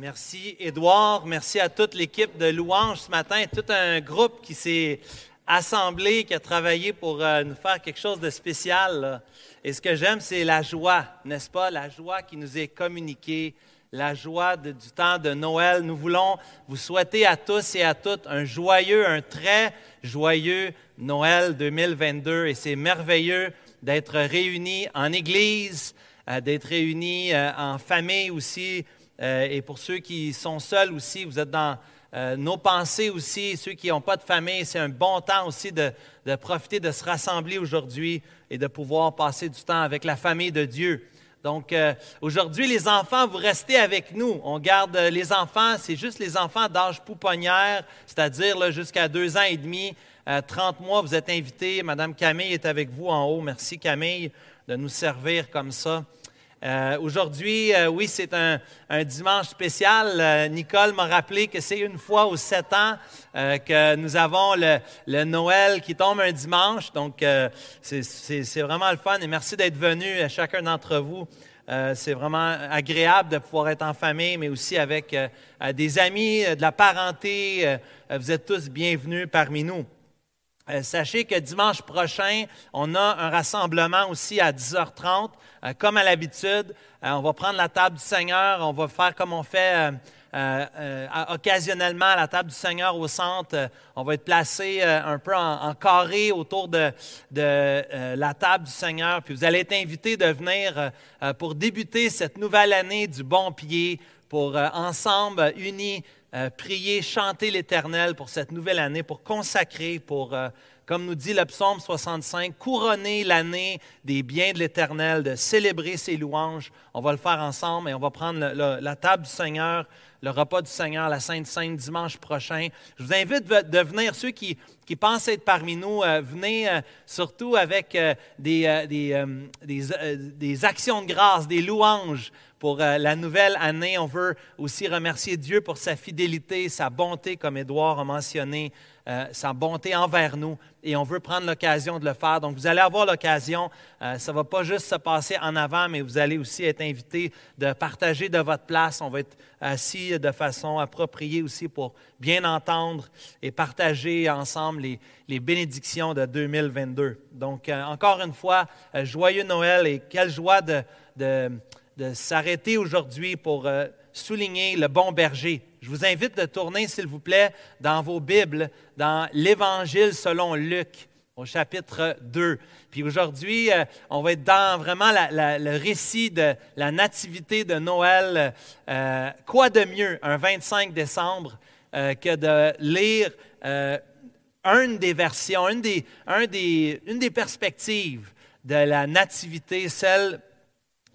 Merci Édouard, merci à toute l'équipe de Louange ce matin, tout un groupe qui s'est assemblé, qui a travaillé pour euh, nous faire quelque chose de spécial. Et ce que j'aime, c'est la joie, n'est-ce pas? La joie qui nous est communiquée, la joie du temps de Noël. Nous voulons vous souhaiter à tous et à toutes un joyeux, un très joyeux Noël 2022. Et c'est merveilleux d'être réunis en Église, euh, d'être réunis euh, en famille aussi. Euh, et pour ceux qui sont seuls aussi, vous êtes dans nos pensées aussi. Ceux qui n'ont pas de famille, c'est un bon temps aussi de, profiter de se rassembler aujourd'hui et de pouvoir passer du temps avec la famille de Dieu. Donc, aujourd'hui, les enfants, vous restez avec nous. On garde les enfants, c'est juste les enfants d'âge pouponnière, c'est-à-dire jusqu'à deux ans et demi, 30 mois. Vous êtes invités. Madame Camille est avec vous en haut. Merci, Camille, de nous servir comme ça. Euh, aujourd'hui, euh, oui, c'est un, dimanche spécial. Euh, Nicole m'a rappelé que c'est une fois aux sept ans que nous avons le, Noël qui tombe un dimanche. Donc, c'est vraiment le fun et merci d'être venu, chacun d'entre vous. c'est vraiment agréable de pouvoir être en famille, mais aussi avec des amis, de la parenté. vous êtes tous bienvenus parmi nous. Euh, sachez que dimanche prochain, on a un rassemblement aussi à 10h30. Euh, comme à l'habitude, euh, on va prendre la table du Seigneur, on va faire comme on fait occasionnellement à la table du Seigneur au centre. on va être placé un peu en, carré autour de, de la table du Seigneur. Puis vous allez être invités de venir pour débuter cette nouvelle année du bon pied, pour ensemble, unis, euh, prier, chanter l'Éternel pour cette nouvelle année, pour consacrer, pour, euh, comme nous dit le psaume 65, couronner l'année des biens de l'Éternel, de célébrer ses louanges. On va le faire ensemble et on va prendre la table du Seigneur, le repas du Seigneur, la Sainte Sainte dimanche prochain. Je vous invite de venir, ceux qui, qui pensent être parmi nous, euh, venez surtout avec des, des, des actions de grâce, des louanges pour euh, la nouvelle année. On veut aussi remercier Dieu pour sa fidélité, sa bonté, comme Édouard a mentionné, euh, sa bonté envers nous. Et on veut prendre l'occasion de le faire. Donc, vous allez avoir l'occasion. Euh, ça ne va pas juste se passer en avant, mais vous allez aussi être invité de partager de votre place. On va être assis de façon appropriée aussi pour bien entendre et partager ensemble les, bénédictions de 2022. Donc, encore une fois, joyeux Noël et quelle joie de de s'arrêter aujourd'hui pour euh, souligner le bon berger. Je vous invite de tourner, s'il vous plaît, dans vos Bibles, dans l'Évangile selon Luc, au chapitre 2. Puis aujourd'hui, euh, on va être dans vraiment le récit de la nativité de Noël. Euh, quoi de mieux un 25 décembre que de lire une des versions, une des, une des perspectives de la nativité, celle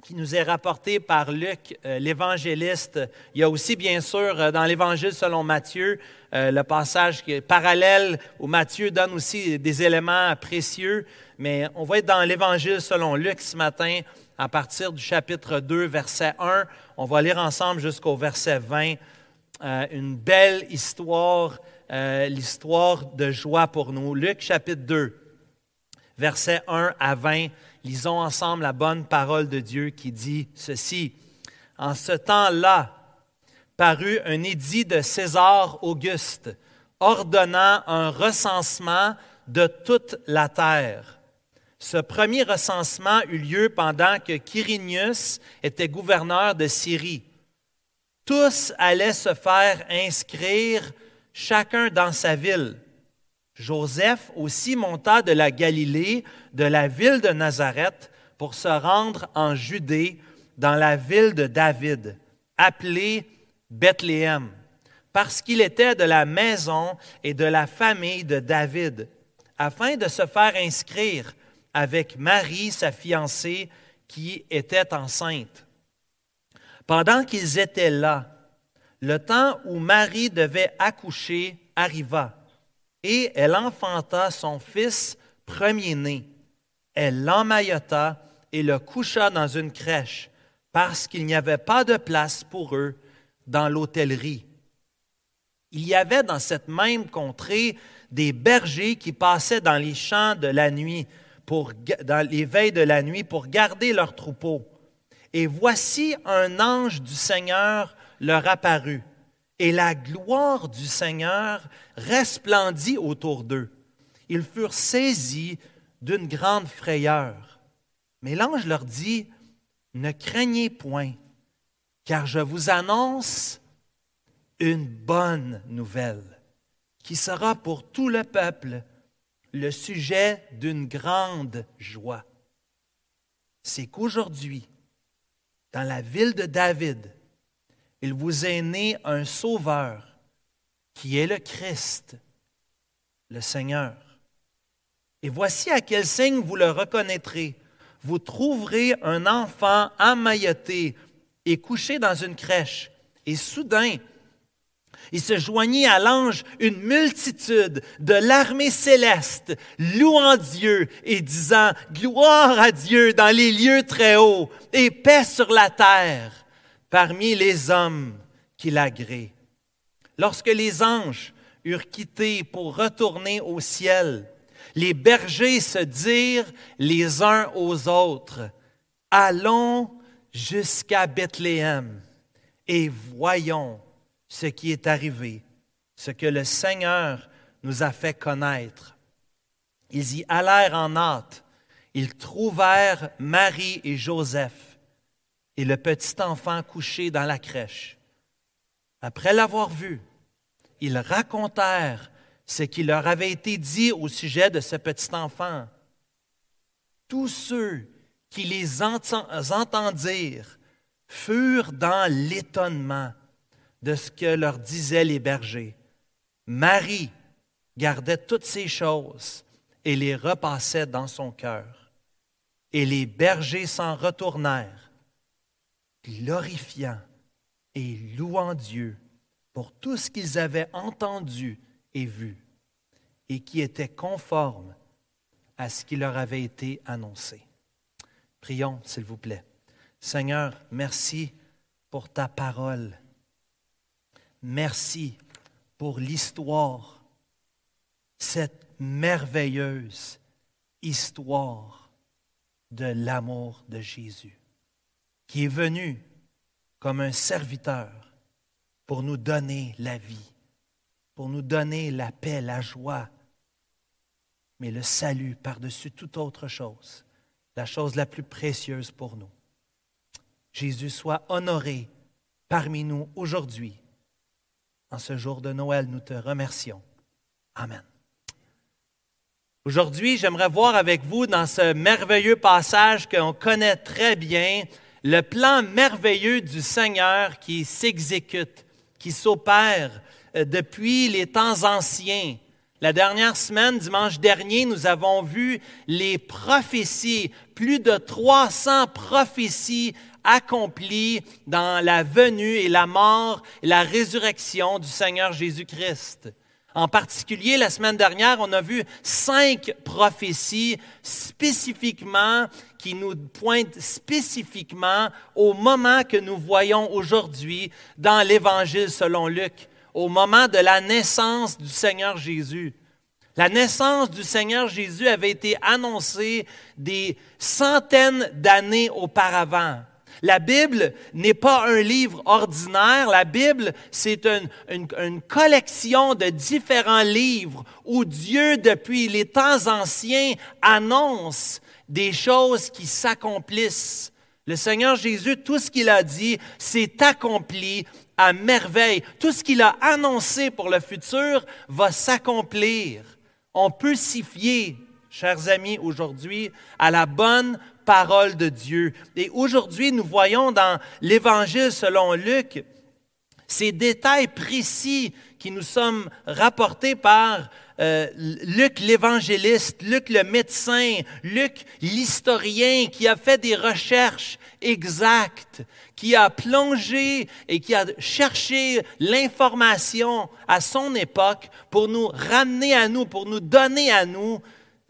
qui nous est rapporté par Luc, euh, l'évangéliste. Il y a aussi, bien sûr, euh, dans l'évangile selon Matthieu, euh, le passage qui est parallèle où Matthieu donne aussi des éléments précieux. Mais on va être dans l'évangile selon Luc ce matin à partir du chapitre 2, verset 1. On va lire ensemble jusqu'au verset 20. une belle histoire, l'histoire de joie pour nous. Luc chapitre 2, verset 1 à 20. Lisons ensemble la bonne parole de Dieu qui dit ceci. En ce temps-là, parut un édit de César Auguste ordonnant un recensement de toute la terre. Ce premier recensement eut lieu pendant que Quirinius était gouverneur de Syrie. Tous allaient se faire inscrire, chacun dans sa ville. Joseph aussi monta de la Galilée, de la ville de Nazareth, pour se rendre en Judée, dans la ville de David, appelée Bethléem, parce qu'il était de la maison et de la famille de David, afin de se faire inscrire avec Marie, sa fiancée, qui était enceinte. Pendant qu'ils étaient là, le temps où Marie devait accoucher arriva et elle enfanta son fils premier-né. Elle l'emmaillota et le coucha dans une crèche parce qu'il n'y avait pas de place pour eux dans l'hôtellerie. Il y avait dans cette même contrée des bergers qui passaient dans les champs de la nuit, pour, dans les veilles de la nuit, pour garder leurs troupeaux. Et voici un ange du Seigneur leur apparut, et la gloire du Seigneur resplendit autour d'eux. Ils furent saisis d'une grande frayeur. Mais l'ange leur dit, Ne craignez point, car je vous annonce une bonne nouvelle, qui sera pour tout le peuple le sujet d'une grande joie. C'est qu'aujourd'hui, dans la ville de David, il vous est né un sauveur qui est le Christ, le Seigneur. Et voici à quel signe vous le reconnaîtrez. Vous trouverez un enfant emmailloté et couché dans une crèche. Et soudain, il se joignit à l'ange une multitude de l'armée céleste, louant Dieu et disant Gloire à Dieu dans les lieux très hauts et paix sur la terre parmi les hommes qui l'agréent. Lorsque les anges eurent quitté pour retourner au ciel, les bergers se dirent les uns aux autres, Allons jusqu'à Bethléem et voyons ce qui est arrivé, ce que le Seigneur nous a fait connaître. Ils y allèrent en hâte. Ils trouvèrent Marie et Joseph et le petit enfant couché dans la crèche. Après l'avoir vu, ils racontèrent ce qui leur avait été dit au sujet de ce petit enfant. Tous ceux qui les entendirent furent dans l'étonnement de ce que leur disaient les bergers. Marie gardait toutes ces choses et les repassait dans son cœur. Et les bergers s'en retournèrent, glorifiant et louant Dieu pour tout ce qu'ils avaient entendu et vu, et qui était conforme à ce qui leur avait été annoncé. Prions, s'il vous plaît. Seigneur, merci pour ta parole. Merci pour l'histoire, cette merveilleuse histoire de l'amour de Jésus, qui est venu comme un serviteur pour nous donner la vie pour nous donner la paix, la joie, mais le salut par-dessus toute autre chose, la chose la plus précieuse pour nous. Jésus soit honoré parmi nous aujourd'hui. En ce jour de Noël, nous te remercions. Amen. Aujourd'hui, j'aimerais voir avec vous dans ce merveilleux passage qu'on connaît très bien, le plan merveilleux du Seigneur qui s'exécute, qui s'opère euh, depuis les temps anciens. La dernière semaine, dimanche dernier, nous avons vu les prophéties, plus de 300 prophéties accomplies dans la venue et la mort et la résurrection du Seigneur Jésus-Christ. En particulier, la semaine dernière, on a vu cinq prophéties spécifiquement qui nous pointent spécifiquement au moment que nous voyons aujourd'hui dans l'Évangile selon Luc au moment de la naissance du Seigneur Jésus. La naissance du Seigneur Jésus avait été annoncée des centaines d'années auparavant. La Bible n'est pas un livre ordinaire. La Bible, c'est une, une, collection de différents livres où Dieu, depuis les temps anciens, annonce des choses qui s'accomplissent. Le Seigneur Jésus, tout ce qu'il a dit, s'est accompli à merveille. Tout ce qu'il a annoncé pour le futur va s'accomplir. On peut s'y fier, chers amis, aujourd'hui, à la bonne parole de Dieu. Et aujourd'hui, nous voyons dans l'Évangile selon Luc ces détails précis qui nous sont rapportés par euh, Luc l'évangéliste, Luc le médecin, Luc l'historien qui a fait des recherches exactes, qui a plongé et qui a cherché l'information à son époque pour nous ramener à nous, pour nous donner à nous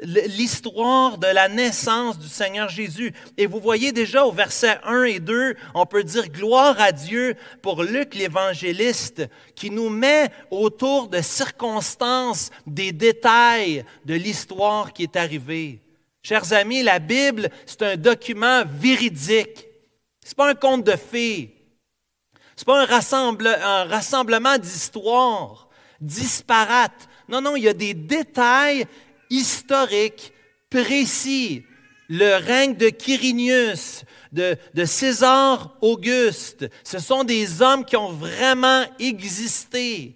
l'histoire de la naissance du Seigneur Jésus. Et vous voyez déjà au verset 1 et 2, on peut dire gloire à Dieu pour Luc l'évangéliste qui nous met autour de circonstances, des détails de l'histoire qui est arrivée. Chers amis, la Bible, c'est un document véridique. C'est pas un conte de fées. Ce n'est pas un, un rassemblement d'histoires disparates. Non, non, il y a des détails historiques précis. Le règne de Quirinius, de César Auguste, ce sont des hommes qui ont vraiment existé.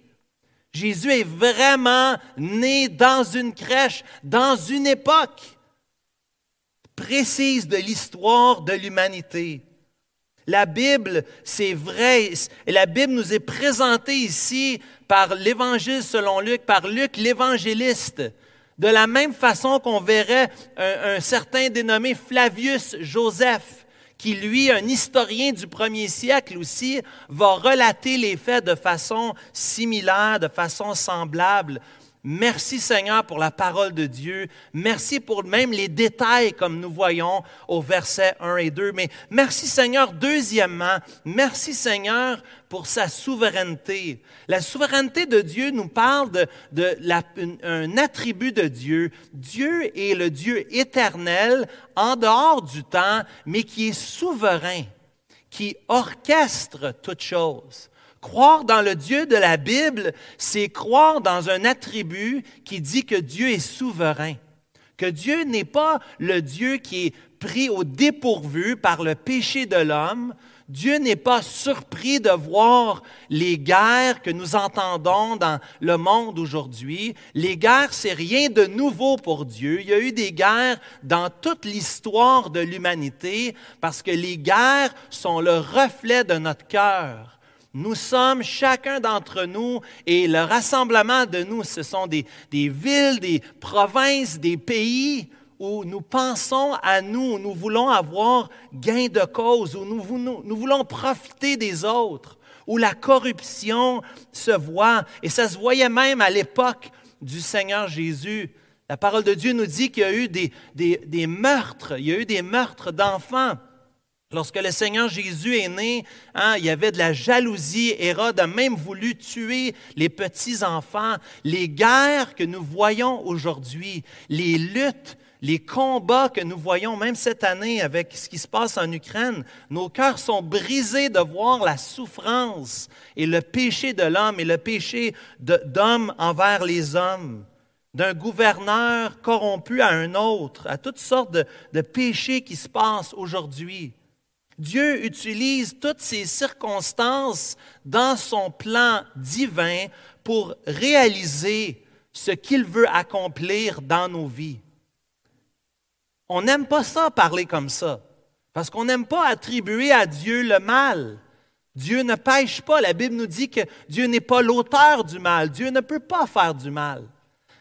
Jésus est vraiment né dans une crèche, dans une époque précise de l'histoire de l'humanité. La Bible, c'est vrai, et la Bible nous est présentée ici par l'Évangile selon Luc, par Luc l'évangéliste. De la même façon qu'on verrait un, certain dénommé Flavius Joseph, qui lui, un historien du premier siècle aussi, va relater les faits de façon similaire, de façon semblable. Merci Seigneur pour la parole de Dieu. Merci pour même les détails comme nous voyons au verset 1 et 2. Mais merci Seigneur, deuxièmement, merci Seigneur pour sa souveraineté. La souveraineté de Dieu nous parle de, de la, un attribut de Dieu. Dieu est le Dieu éternel en dehors du temps, mais qui est souverain, qui orchestre toutes choses. Croire dans le Dieu de la Bible, c'est croire dans un attribut qui dit que Dieu est souverain, que Dieu n'est pas le Dieu qui est pris au dépourvu par le péché de l'homme. Dieu n'est pas surpris de voir les guerres que nous entendons dans le monde aujourd'hui. Les guerres, c'est rien de nouveau pour Dieu. Il y a eu des guerres dans toute l'histoire de l'humanité parce que les guerres sont le reflet de notre cœur. Nous sommes, chacun d'entre nous, et le rassemblement de nous, ce sont des, villes, des provinces, des pays où nous pensons à nous, où nous voulons avoir gain de cause, où nous, nous, voulons profiter des autres, où la corruption se voit, et ça se voyait même à l'époque du Seigneur Jésus. La parole de Dieu nous dit qu'il y a eu des meurtres, il y a eu des meurtres d'enfants. Lorsque le Seigneur Jésus est né, hein, il y avait de la jalousie. Hérode a même voulu tuer les petits-enfants. Les guerres que nous voyons aujourd'hui, les luttes, les combats que nous voyons même cette année avec ce qui se passe en Ukraine, nos cœurs sont brisés de voir la souffrance et le péché de l'homme et le péché d'homme envers les hommes d'un gouverneur corrompu à un autre, à toutes sortes de, de péchés qui se passent aujourd'hui. Dieu utilise toutes ces circonstances dans son plan divin pour réaliser ce qu'il veut accomplir dans nos vies. On n'aime pas ça, parler comme ça, parce qu'on n'aime pas attribuer à Dieu le mal. Dieu ne pêche pas. La Bible nous dit que Dieu n'est pas l'auteur du mal. Dieu ne peut pas faire du mal.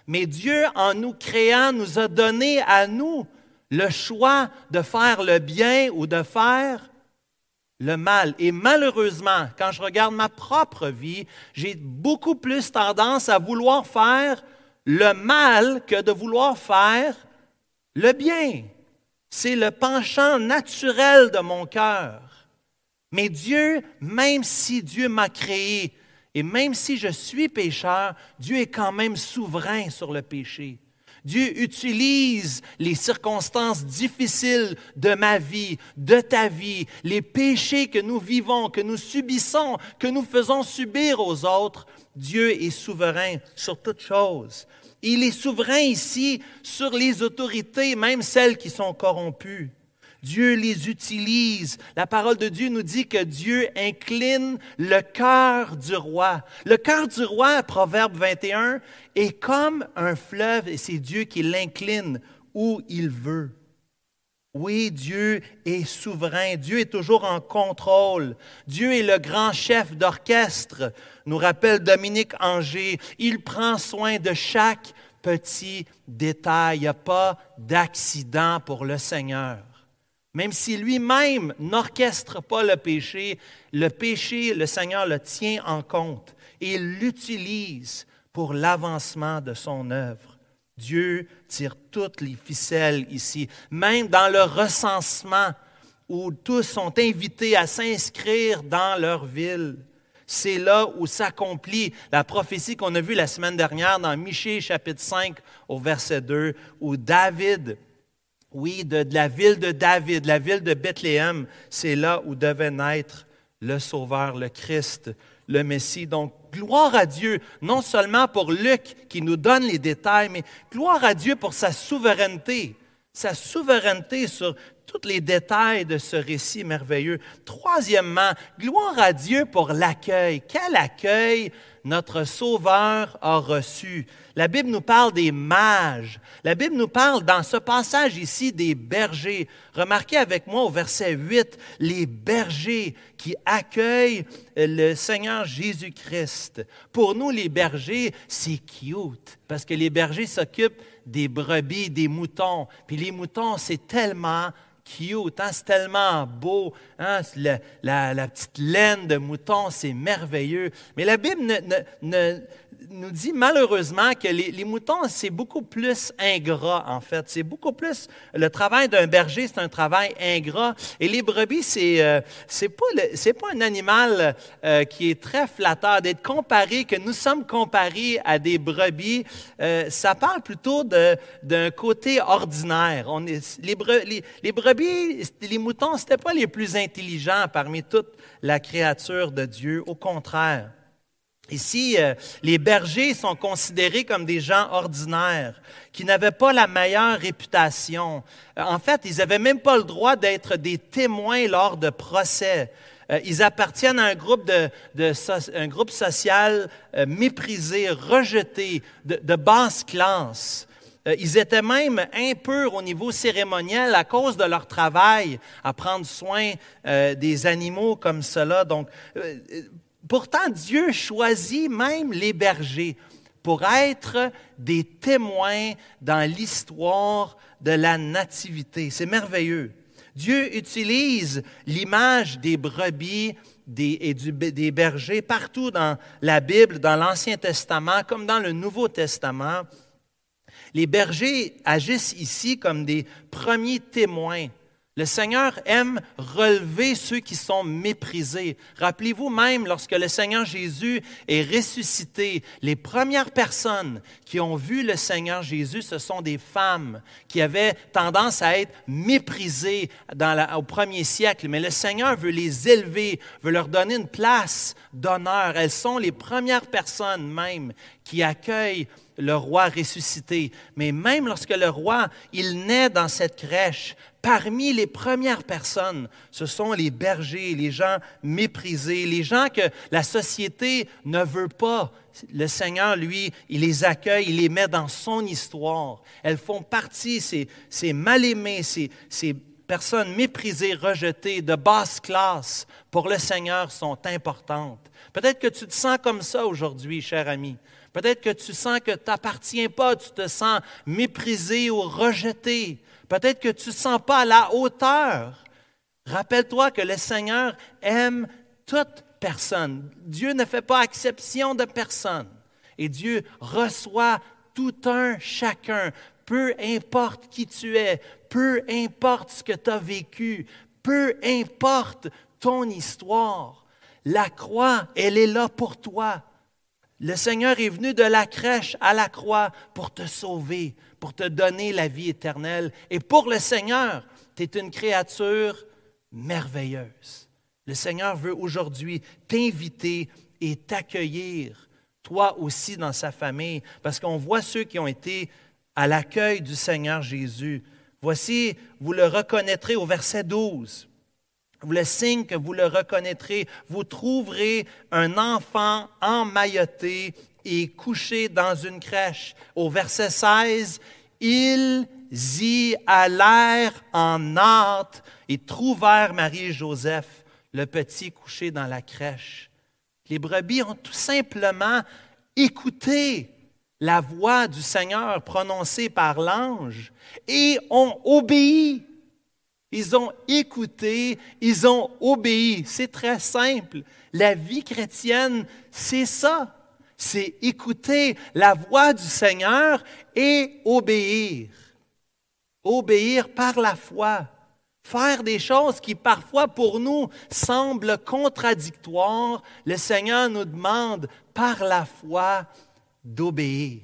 Mais Dieu, en nous créant, nous a donné à nous le choix de faire le bien ou de faire le mal. Et malheureusement, quand je regarde ma propre vie, j'ai beaucoup plus tendance à vouloir faire le mal que de vouloir faire le bien. C'est le penchant naturel de mon cœur. Mais Dieu, même si Dieu m'a créé et même si je suis pécheur, Dieu est quand même souverain sur le péché. Dieu utilise les circonstances difficiles de ma vie, de ta vie, les péchés que nous vivons, que nous subissons, que nous faisons subir aux autres. Dieu est souverain sur toutes choses. Il est souverain ici sur les autorités, même celles qui sont corrompues. Dieu les utilise. La parole de Dieu nous dit que Dieu incline le cœur du roi. Le cœur du roi, Proverbe 21, est comme un fleuve et c'est Dieu qui l'incline où il veut. Oui, Dieu est souverain. Dieu est toujours en contrôle. Dieu est le grand chef d'orchestre, nous rappelle Dominique Anger. Il prend soin de chaque petit détail. Il n'y a pas d'accident pour le Seigneur. Même si lui-même n'orchestre pas le péché, le péché, le Seigneur le tient en compte et l'utilise pour l'avancement de son œuvre. Dieu tire toutes les ficelles ici, même dans le recensement où tous sont invités à s'inscrire dans leur ville. C'est là où s'accomplit la prophétie qu'on a vue la semaine dernière dans Michée chapitre 5 au verset 2, où David oui, de, la ville de David, la ville de Bethléem, c'est là où devait naître le Sauveur, le Christ, le Messie. Donc, gloire à Dieu, non seulement pour Luc qui nous donne les détails, mais gloire à Dieu pour sa souveraineté, sa souveraineté sur tous les détails de ce récit merveilleux. Troisièmement, gloire à Dieu pour l'accueil. Quel accueil notre Sauveur a reçu. La Bible nous parle des mages. La Bible nous parle dans ce passage ici des bergers. Remarquez avec moi au verset 8, les bergers qui accueillent le Seigneur Jésus-Christ. Pour nous, les bergers, c'est cute parce que les bergers s'occupent des brebis, des moutons. Puis les moutons, c'est tellement cute, hein? c'est tellement beau. Hein? La, petite laine de mouton, c'est merveilleux. Mais la Bible ne, nous dit malheureusement que les, moutons, c'est beaucoup plus ingrat, en fait. C'est beaucoup plus. Le travail d'un berger, c'est un travail ingrat. Et les brebis, c'est euh, c'est pas, pas un animal euh, qui est très flatteur. D'être comparé, que nous sommes comparés à des brebis, euh, ça parle plutôt d'un côté ordinaire. On est, les, les, les brebis, les moutons, c'était pas les plus intelligents parmi toute la créature de Dieu. Au contraire. Ici, euh, les bergers sont considérés comme des gens ordinaires, qui n'avaient pas la meilleure réputation. Euh, en fait, ils n'avaient même pas le droit d'être des témoins lors de procès. Euh, ils appartiennent à un groupe, de, un groupe social méprisé, rejeté, de, basse classe. Ils étaient même impurs au niveau cérémoniel à cause de leur travail à prendre soin des animaux comme cela. Donc, Pourtant, Dieu choisit même les bergers pour être des témoins dans l'histoire de la nativité. C'est merveilleux. Dieu utilise l'image des brebis et des bergers partout dans la Bible, dans l'Ancien Testament comme dans le Nouveau Testament. Les bergers agissent ici comme des premiers témoins le Seigneur aime relever ceux qui sont méprisés. Rappelez-vous même, lorsque le Seigneur Jésus est ressuscité, les premières personnes qui ont vu le Seigneur Jésus, ce sont des femmes qui avaient tendance à être méprisées au premier siècle. Mais le Seigneur veut les élever, veut leur donner une place d'honneur. Elles sont les premières personnes même qui accueillent le roi ressuscité. Mais même lorsque le roi, il naît dans cette crèche, parmi les premières personnes, ce sont les bergers, les gens méprisés, les gens que la société ne veut pas. Le Seigneur, lui, il les accueille, il les met dans son histoire. Elles font partie, ces, ces mal-aimés, ces, ces personnes méprisées, rejetées, de basse classe, pour le Seigneur, sont importantes. Peut-être que tu te sens comme ça aujourd'hui, cher ami. Peut-être que tu sens que tu n'appartiens pas, tu te sens méprisé ou rejeté. Peut-être que tu ne sens pas à la hauteur. Rappelle-toi que le Seigneur aime toute personne. Dieu ne fait pas exception de personne. Et Dieu reçoit tout un chacun, peu importe qui tu es, peu importe ce que tu as vécu, peu importe ton histoire. La croix, elle est là pour toi. Le Seigneur est venu de la crèche à la croix pour te sauver, pour te donner la vie éternelle. Et pour le Seigneur, tu es une créature merveilleuse. Le Seigneur veut aujourd'hui t'inviter et t'accueillir, toi aussi dans sa famille, parce qu'on voit ceux qui ont été à l'accueil du Seigneur Jésus. Voici, vous le reconnaîtrez au verset 12 le signe que vous le reconnaîtrez, vous trouverez un enfant emmailloté et couché dans une crèche. Au verset 16, ils y allèrent en hâte et trouvèrent Marie et Joseph, le petit couché dans la crèche. Les brebis ont tout simplement écouté la voix du Seigneur prononcée par l'ange et ont obéi. Ils ont écouté, ils ont obéi. C'est très simple. La vie chrétienne, c'est ça. C'est écouter la voix du Seigneur et obéir. Obéir par la foi. Faire des choses qui parfois pour nous semblent contradictoires. Le Seigneur nous demande par la foi d'obéir.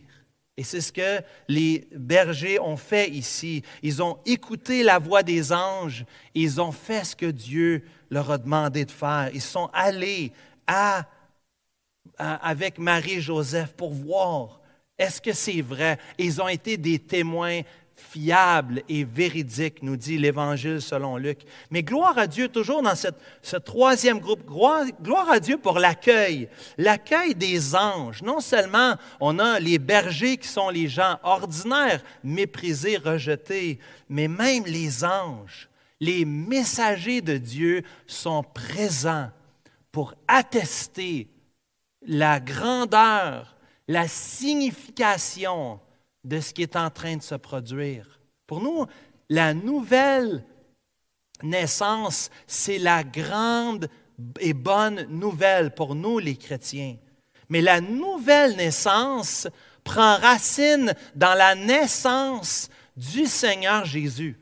Et c'est ce que les bergers ont fait ici. Ils ont écouté la voix des anges ils ont fait ce que Dieu leur a demandé de faire. Ils sont allés à, avec Marie-Joseph pour voir est-ce que c'est vrai? ils ont été des témoins fiable et véridique, nous dit l'Évangile selon Luc. Mais gloire à Dieu, toujours dans ce troisième groupe, gloire, gloire à Dieu pour l'accueil, l'accueil des anges. Non seulement on a les bergers qui sont les gens ordinaires, méprisés, rejetés, mais même les anges, les messagers de Dieu sont présents pour attester la grandeur, la signification de ce qui est en train de se produire. Pour nous, la nouvelle naissance, c'est la grande et bonne nouvelle pour nous les chrétiens. Mais la nouvelle naissance prend racine dans la naissance du Seigneur Jésus.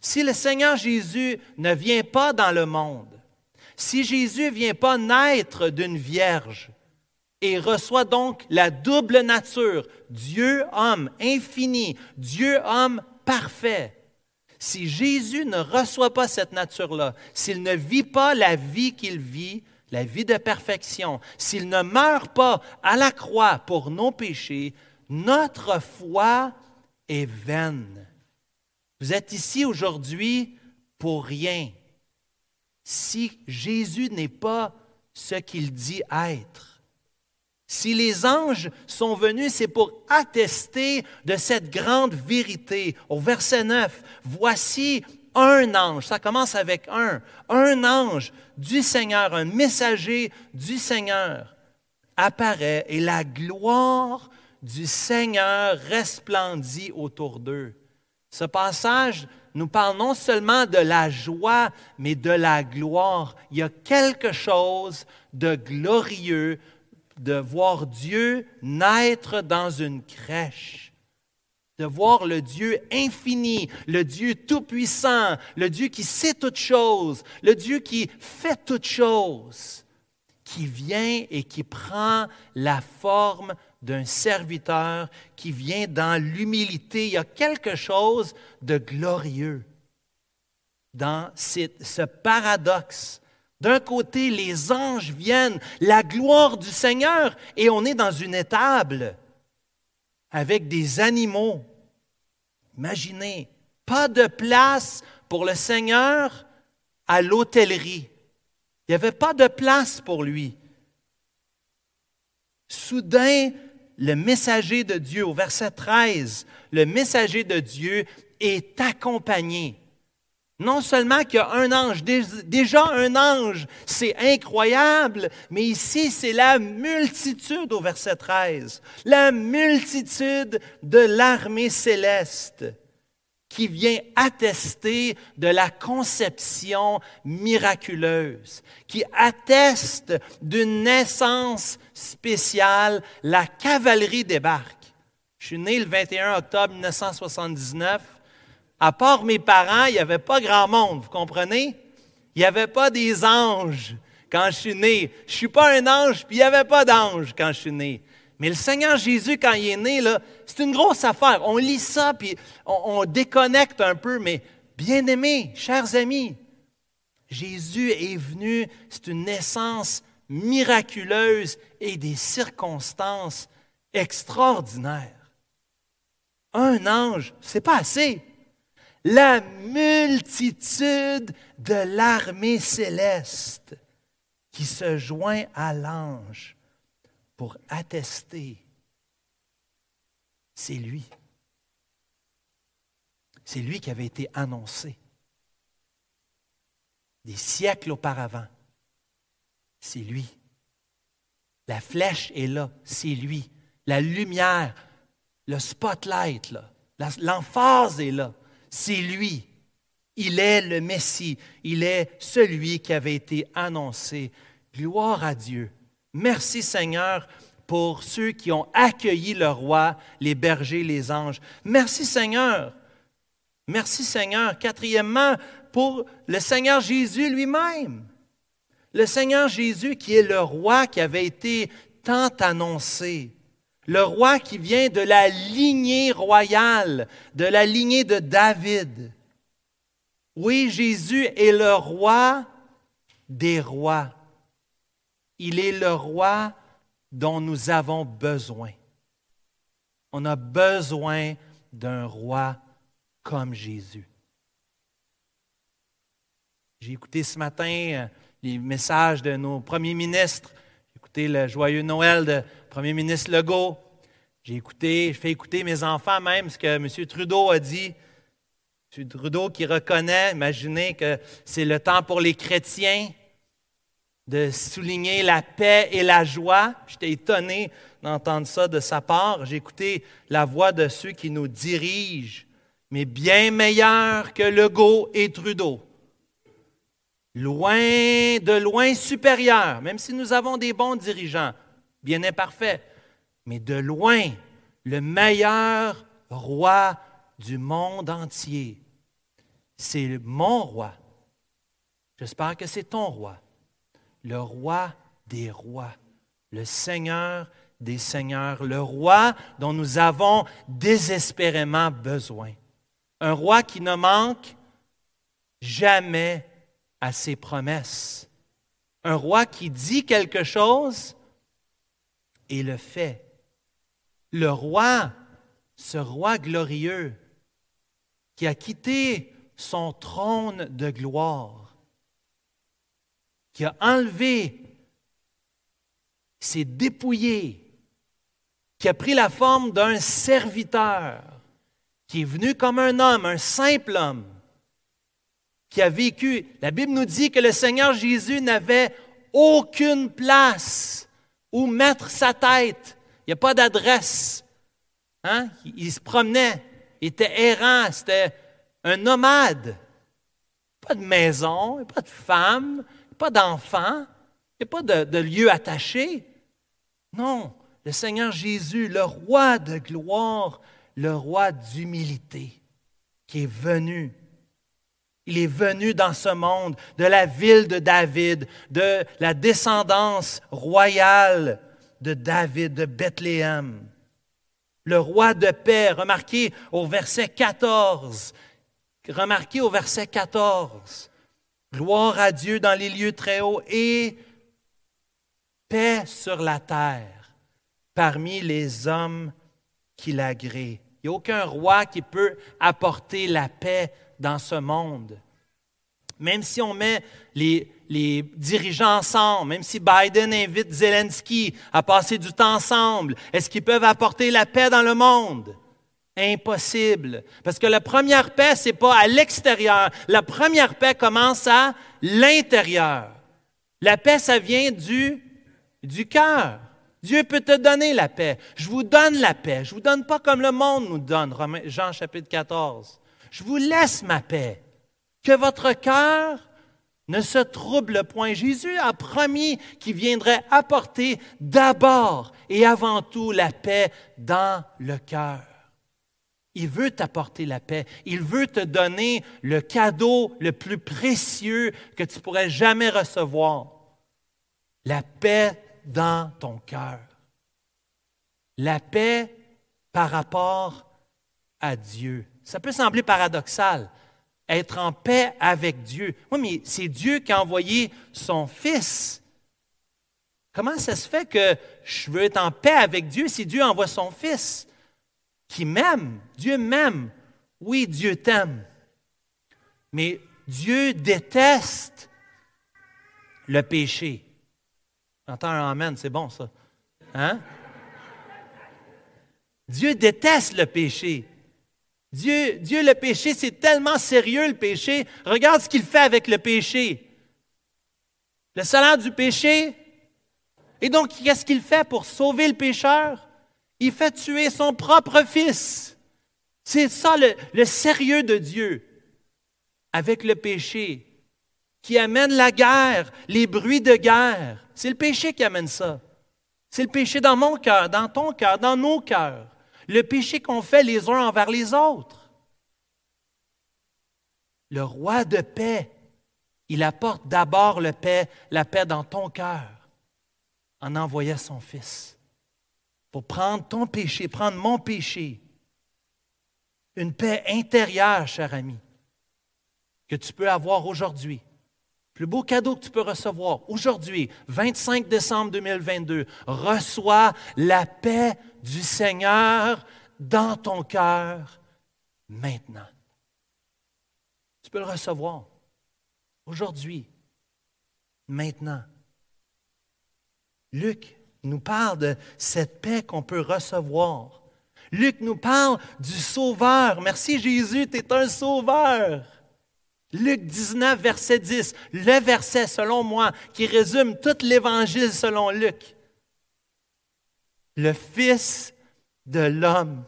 Si le Seigneur Jésus ne vient pas dans le monde, si Jésus ne vient pas naître d'une vierge, et reçoit donc la double nature, Dieu-homme infini, Dieu-homme parfait. Si Jésus ne reçoit pas cette nature-là, s'il ne vit pas la vie qu'il vit, la vie de perfection, s'il ne meurt pas à la croix pour nos péchés, notre foi est vaine. Vous êtes ici aujourd'hui pour rien. Si Jésus n'est pas ce qu'il dit être, si les anges sont venus, c'est pour attester de cette grande vérité. Au verset 9, voici un ange, ça commence avec un, un ange du Seigneur, un messager du Seigneur apparaît et la gloire du Seigneur resplendit autour d'eux. Ce passage nous parle non seulement de la joie, mais de la gloire. Il y a quelque chose de glorieux, de voir Dieu naître dans une crèche, de voir le Dieu infini, le Dieu tout-puissant, le Dieu qui sait toutes choses, le Dieu qui fait toutes choses, qui vient et qui prend la forme d'un serviteur, qui vient dans l'humilité. Il y a quelque chose de glorieux dans ce paradoxe d'un côté, les anges viennent, la gloire du Seigneur, et on est dans une étable avec des animaux. Imaginez, pas de place pour le Seigneur à l'hôtellerie. Il n'y avait pas de place pour lui. Soudain, le messager de Dieu, au verset 13, le messager de Dieu est accompagné. Non seulement qu'il y a un ange, déjà un ange, c'est incroyable, mais ici c'est la multitude au verset 13, la multitude de l'armée céleste qui vient attester de la conception miraculeuse, qui atteste d'une naissance spéciale, la cavalerie débarque. Je suis né le 21 octobre 1979 à part mes parents, il n'y avait pas grand monde, vous comprenez? Il n'y avait pas des anges quand je suis né. Je ne suis pas un ange, puis il n'y avait pas d'ange quand je suis né. Mais le Seigneur Jésus, quand il est né, c'est une grosse affaire. On lit ça, puis on, on déconnecte un peu, mais bien aimés, chers amis, Jésus est venu, c'est une naissance miraculeuse et des circonstances extraordinaires. Un ange, c'est pas assez la multitude de l'armée céleste qui se joint à l'ange pour attester. C'est lui. C'est lui qui avait été annoncé des siècles auparavant. C'est lui. La flèche est là, c'est lui. La lumière, le spotlight, l'emphase est là c'est lui. Il est le Messie. Il est celui qui avait été annoncé. Gloire à Dieu. Merci Seigneur pour ceux qui ont accueilli le roi, les bergers, les anges. Merci Seigneur. Merci Seigneur. Quatrièmement, pour le Seigneur Jésus lui-même. Le Seigneur Jésus qui est le roi qui avait été tant annoncé. Le roi qui vient de la lignée royale, de la lignée de David. Oui, Jésus est le roi des rois. Il est le roi dont nous avons besoin. On a besoin d'un roi comme Jésus. J'ai écouté ce matin euh, les messages de nos premiers ministres. J'ai écouté le joyeux Noël de premier ministre Legault. J'ai écouté, je fais écouter mes enfants même ce que M. Trudeau a dit. M. Trudeau qui reconnaît, imaginez que c'est le temps pour les chrétiens de souligner la paix et la joie. J'étais étonné d'entendre ça de sa part. J'ai écouté la voix de ceux qui nous dirigent, mais bien meilleurs que Legault et Trudeau. Loin, de loin supérieur, même si nous avons des bons dirigeants, bien imparfaits, mais de loin le meilleur roi du monde entier. C'est mon roi. J'espère que c'est ton roi le roi des rois, le Seigneur des seigneurs, le roi dont nous avons désespérément besoin. Un roi qui ne manque jamais à ses promesses. Un roi qui dit quelque chose et le fait. Le roi, ce roi glorieux, qui a quitté son trône de gloire qui a enlevé, s'est dépouillé, qui a pris la forme d'un serviteur, qui est venu comme un homme, un simple homme, qui a vécu. La Bible nous dit que le Seigneur Jésus n'avait aucune place où mettre sa tête. Il n'y a pas d'adresse. Hein? Il se promenait, il était errant, c'était un nomade. Pas de maison, pas de femme, pas d'enfant, il a pas de, de lieu attaché. Non, le Seigneur Jésus, le roi de gloire, le roi d'humilité, qui est venu. Il est venu dans ce monde, de la ville de David, de la descendance royale de David, de Bethléem. Le roi de paix, remarquez au verset 14, remarquez au verset 14, Gloire à Dieu dans les lieux très hauts et paix sur la terre parmi les hommes qui l'agréent. Il n'y a aucun roi qui peut apporter la paix dans ce monde. Même si on met les, les dirigeants ensemble, même si Biden invite Zelensky à passer du temps ensemble, est-ce qu'ils peuvent apporter la paix dans le monde? Impossible. Parce que la première paix, ce n'est pas à l'extérieur. La première paix commence à l'intérieur. La paix, ça vient du, du cœur. Dieu peut te donner la paix. Je vous donne la paix. Je vous donne pas comme le monde nous donne, Jean chapitre 14. Je vous laisse ma paix. Que votre cœur ne se trouble point. Jésus a promis qu'il viendrait apporter d'abord et avant tout la paix dans le cœur. Il veut t'apporter la paix. Il veut te donner le cadeau le plus précieux que tu pourrais jamais recevoir. La paix dans ton cœur. La paix par rapport à Dieu. Ça peut sembler paradoxal, être en paix avec Dieu. Oui, mais c'est Dieu qui a envoyé son Fils. Comment ça se fait que je veux être en paix avec Dieu si Dieu envoie son Fils? Qui m'aime. Dieu m'aime. Oui, Dieu t'aime. Mais Dieu déteste le péché. J'entends un Amen, c'est bon ça. Hein? Dieu déteste le péché. Dieu, Dieu, le péché, c'est tellement sérieux le péché. Regarde ce qu'il fait avec le péché. Le salaire du péché. Et donc, qu'est-ce qu'il fait pour sauver le pécheur? Il fait tuer son propre fils. C'est ça le, sérieux de Dieu avec le péché qui amène la guerre, les bruits de guerre. C'est le péché qui amène ça. C'est le péché dans mon cœur, dans ton cœur, dans nos cœurs. Le péché qu'on fait les uns envers les autres. Le roi de paix, il apporte d'abord paix, la paix dans ton cœur en envoyant son Fils pour prendre ton péché, prendre mon péché. Une paix intérieure, cher ami, que tu peux avoir aujourd'hui. Plus beau cadeau que tu peux recevoir aujourd'hui, 25 décembre 2022, reçois la paix du Seigneur dans ton cœur maintenant. Tu peux le recevoir aujourd'hui, maintenant. Luc nous parle de cette paix qu'on peut recevoir. Luc nous parle du Sauveur. Merci Jésus, tu es un Sauveur. Luc 19, verset 10, le verset selon moi qui résume tout l'Évangile selon Luc. Le Fils de l'homme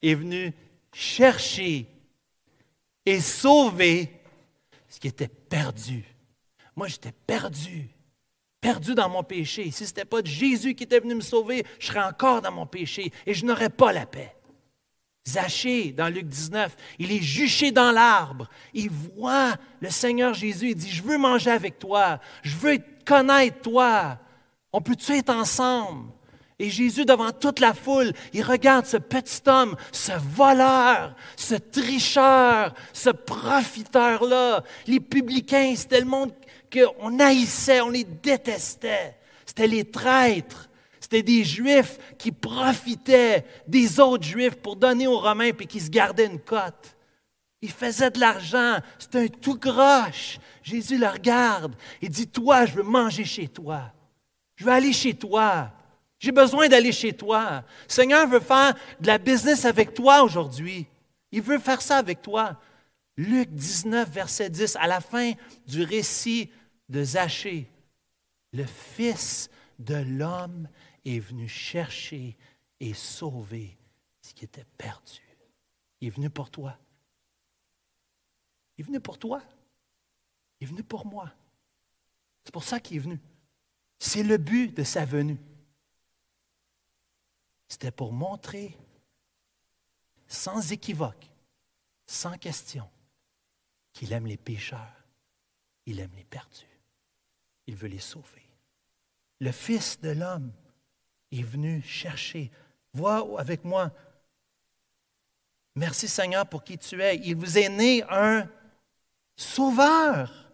est venu chercher et sauver ce qui était perdu. Moi, j'étais perdu, perdu dans mon péché. Si ce n'était pas Jésus qui était venu me sauver, je serais encore dans mon péché et je n'aurais pas la paix. Zachée, dans Luc 19, il est juché dans l'arbre. Il voit le Seigneur Jésus. Il dit, je veux manger avec toi. Je veux connaître toi. On peut-tu être ensemble? Et Jésus, devant toute la foule, il regarde ce petit homme, ce voleur, ce tricheur, ce profiteur-là. Les publicains, c'était le monde qu'on haïssait, on les détestait. C'était les traîtres. C'était des Juifs qui profitaient des autres Juifs pour donner aux Romains puis qui se gardaient une cote. Ils faisaient de l'argent. C'était un tout croche. Jésus le regarde et dit Toi, je veux manger chez toi. Je veux aller chez toi. J'ai besoin d'aller chez toi. Le Seigneur veut faire de la business avec toi aujourd'hui. Il veut faire ça avec toi. Luc 19, verset 10, à la fin du récit de Zachée, le Fils de l'homme est venu chercher et sauver ce qui était perdu. Il est venu pour toi. Il est venu pour toi. Il est venu pour moi. C'est pour ça qu'il est venu. C'est le but de sa venue. C'était pour montrer sans équivoque, sans question, qu'il aime les pécheurs, il aime les perdus, il veut les sauver. Le Fils de l'homme est venu chercher. Vois avec moi. Merci Seigneur pour qui tu es. Il vous est né un sauveur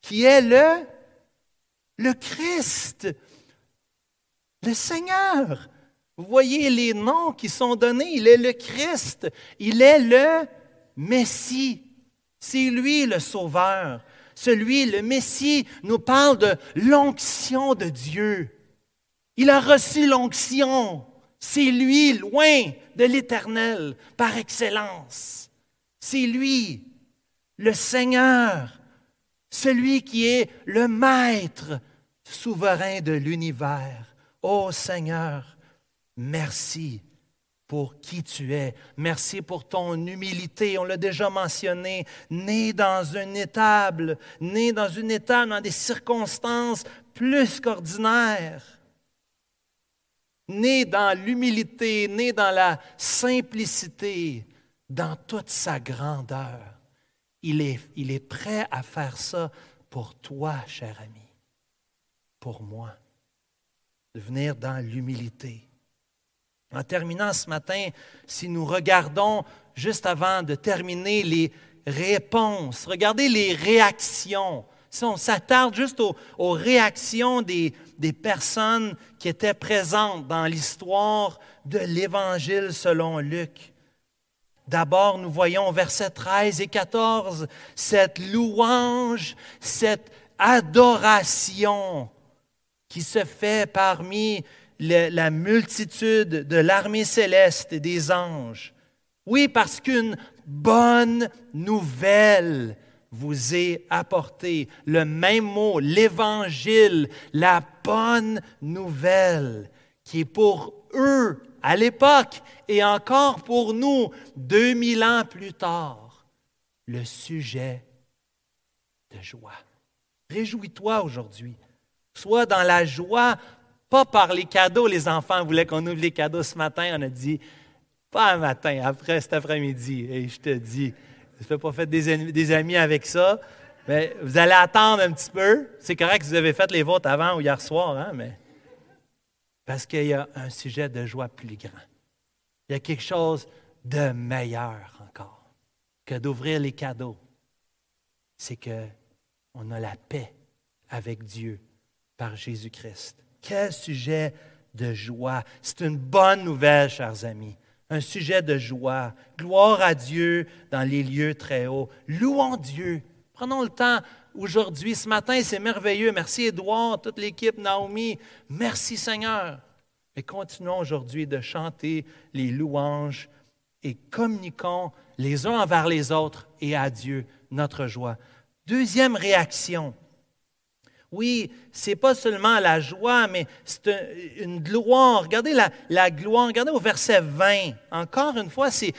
qui est le, le Christ, le Seigneur. Vous voyez les noms qui sont donnés. Il est le Christ. Il est le Messie. C'est lui le Sauveur. Celui, le Messie, nous parle de l'onction de Dieu. Il a reçu l'onction. C'est lui, loin de l'Éternel, par excellence. C'est lui, le Seigneur, celui qui est le Maître souverain de l'univers. Ô Seigneur, Merci pour qui tu es. Merci pour ton humilité. On l'a déjà mentionné. Né dans une étable, né dans une étable, dans des circonstances plus qu'ordinaires. Né dans l'humilité, né dans la simplicité, dans toute sa grandeur. Il est, il est prêt à faire ça pour toi, cher ami, pour moi, de venir dans l'humilité en terminant ce matin, si nous regardons juste avant de terminer les réponses, regardez les réactions. Si on s'attarde juste aux, réactions des, des, personnes qui étaient présentes dans l'histoire de l'Évangile selon Luc. D'abord, nous voyons au verset 13 et 14 cette louange, cette adoration qui se fait parmi la multitude de l'armée céleste et des anges. Oui, parce qu'une bonne nouvelle vous est apportée. Le même mot, l'évangile, la bonne nouvelle, qui est pour eux à l'époque et encore pour nous, 2000 ans plus tard, le sujet de joie. Réjouis-toi aujourd'hui. Sois dans la joie pas par les cadeaux, les enfants voulaient qu'on ouvre les cadeaux ce matin. On a dit, pas un matin, après cet après-midi. Et je te dis, je ne pas fait des, amis avec ça. Mais vous allez attendre un petit peu. C'est correct que vous avez fait les vôtres avant ou hier soir, hein, mais Parce qu'il y a un sujet de joie plus grand. Il y a quelque chose de meilleur encore que d'ouvrir les cadeaux. C'est qu'on a la paix avec Dieu par Jésus-Christ. Quel sujet de joie. C'est une bonne nouvelle, chers amis. Un sujet de joie. Gloire à Dieu dans les lieux très hauts. Louons Dieu. Prenons le temps aujourd'hui, ce matin, c'est merveilleux. Merci Édouard, toute l'équipe, Naomi. Merci Seigneur. Et continuons aujourd'hui de chanter les louanges et communiquons les uns envers les autres et à Dieu notre joie. Deuxième réaction. Oui, ce n'est pas seulement la joie, mais c'est une gloire. Regardez la, la, gloire, regardez au verset 20. Encore une fois, c'est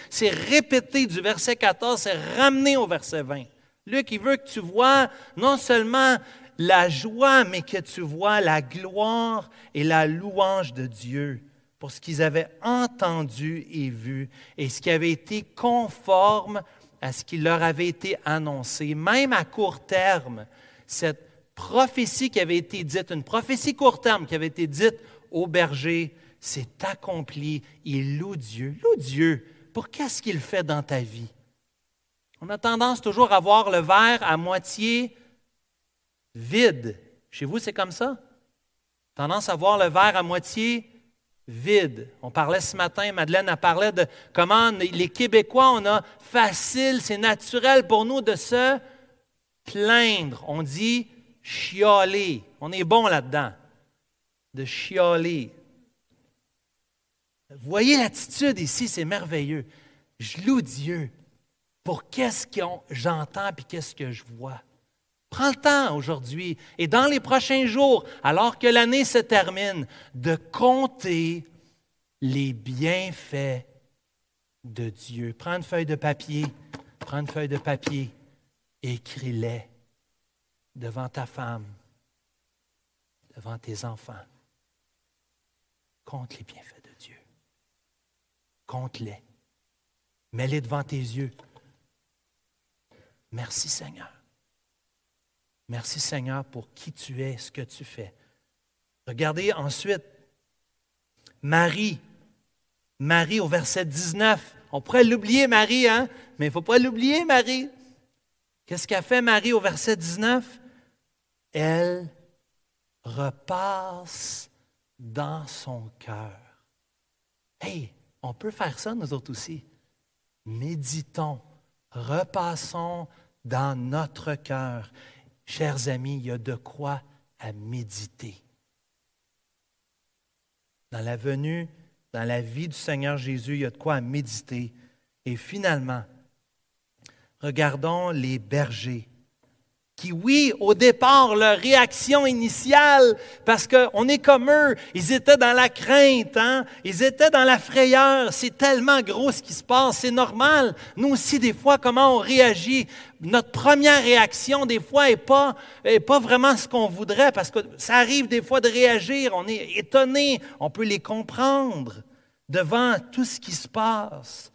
répété du verset 14, c'est ramené au verset 20. Luc, il veut que tu vois non seulement la joie, mais que tu vois la gloire et la louange de Dieu pour ce qu'ils avaient entendu et vu et ce qui avait été conforme à ce qui leur avait été annoncé, même à court terme. Cette prophétie qui avait été dite, une prophétie court terme qui avait été dite au berger, s'est accomplie. Il loue Dieu. Loue Dieu pour qu'est-ce qu'il fait dans ta vie. On a tendance toujours à voir le verre à moitié vide. Chez vous, c'est comme ça? Tendance à voir le verre à moitié vide. On parlait ce matin, Madeleine a parlé de comment les Québécois, on a facile, c'est naturel pour nous de se plaindre. On dit chialer. On est bon là-dedans, de chialer. Voyez l'attitude ici, c'est merveilleux. Je loue Dieu pour qu'est-ce que j'entends et qu'est-ce que je vois. Prends le temps aujourd'hui et dans les prochains jours, alors que l'année se termine, de compter les bienfaits de Dieu. Prends une feuille de papier, prends une feuille de papier, écris-les devant ta femme, devant tes enfants. Compte les bienfaits de Dieu. Compte-les. Mets-les devant tes yeux. Merci Seigneur. Merci Seigneur pour qui tu es, ce que tu fais. Regardez ensuite Marie. Marie au verset 19. On pourrait l'oublier, Marie, hein? mais il ne faut pas l'oublier, Marie. Qu'est-ce qu'a fait Marie au verset 19? Elle repasse dans son cœur. Hey, on peut faire ça, nous autres aussi. Méditons, repassons dans notre cœur. Chers amis, il y a de quoi à méditer. Dans la venue, dans la vie du Seigneur Jésus, il y a de quoi à méditer. Et finalement, regardons les bergers qui, oui, au départ, leur réaction initiale, parce qu'on est comme eux, ils étaient dans la crainte, hein? ils étaient dans la frayeur, c'est tellement gros ce qui se passe, c'est normal. Nous aussi, des fois, comment on réagit, notre première réaction, des fois, n'est pas, est pas vraiment ce qu'on voudrait, parce que ça arrive des fois de réagir, on est étonné, on peut les comprendre devant tout ce qui se passe,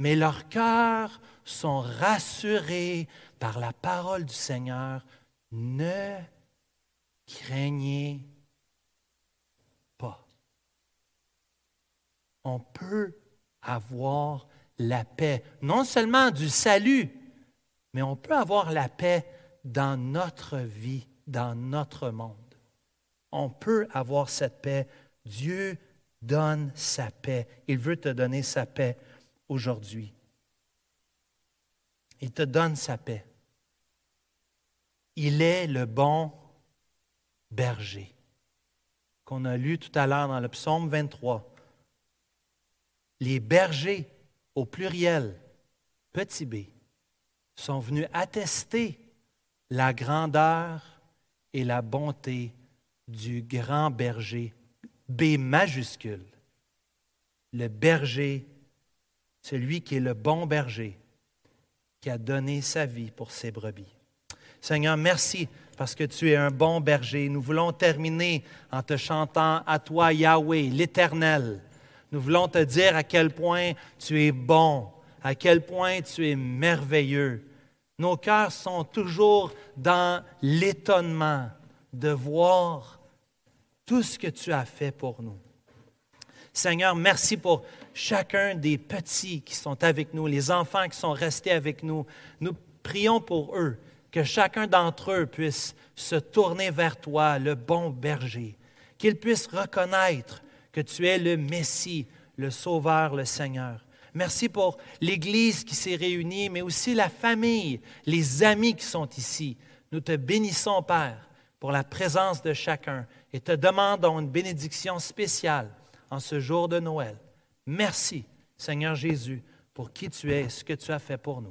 mais leurs cœurs sont rassurés par la parole du Seigneur, ne craignez pas. On peut avoir la paix, non seulement du salut, mais on peut avoir la paix dans notre vie, dans notre monde. On peut avoir cette paix. Dieu donne sa paix. Il veut te donner sa paix aujourd'hui. Il te donne sa paix. Il est le bon berger, qu'on a lu tout à l'heure dans le psaume 23. Les bergers, au pluriel, petit b, sont venus attester la grandeur et la bonté du grand berger, B majuscule. Le berger, celui qui est le bon berger, qui a donné sa vie pour ses brebis. Seigneur, merci parce que tu es un bon berger. Nous voulons terminer en te chantant à toi, Yahweh, l'Éternel. Nous voulons te dire à quel point tu es bon, à quel point tu es merveilleux. Nos cœurs sont toujours dans l'étonnement de voir tout ce que tu as fait pour nous. Seigneur, merci pour chacun des petits qui sont avec nous, les enfants qui sont restés avec nous. Nous prions pour eux, que chacun d'entre eux puisse se tourner vers toi, le bon berger, qu'ils puissent reconnaître que tu es le Messie, le Sauveur, le Seigneur. Merci pour l'Église qui s'est réunie, mais aussi la famille, les amis qui sont ici. Nous te bénissons, Père, pour la présence de chacun et te demandons une bénédiction spéciale en ce jour de Noël. Merci, Seigneur Jésus, pour qui tu es et ce que tu as fait pour nous.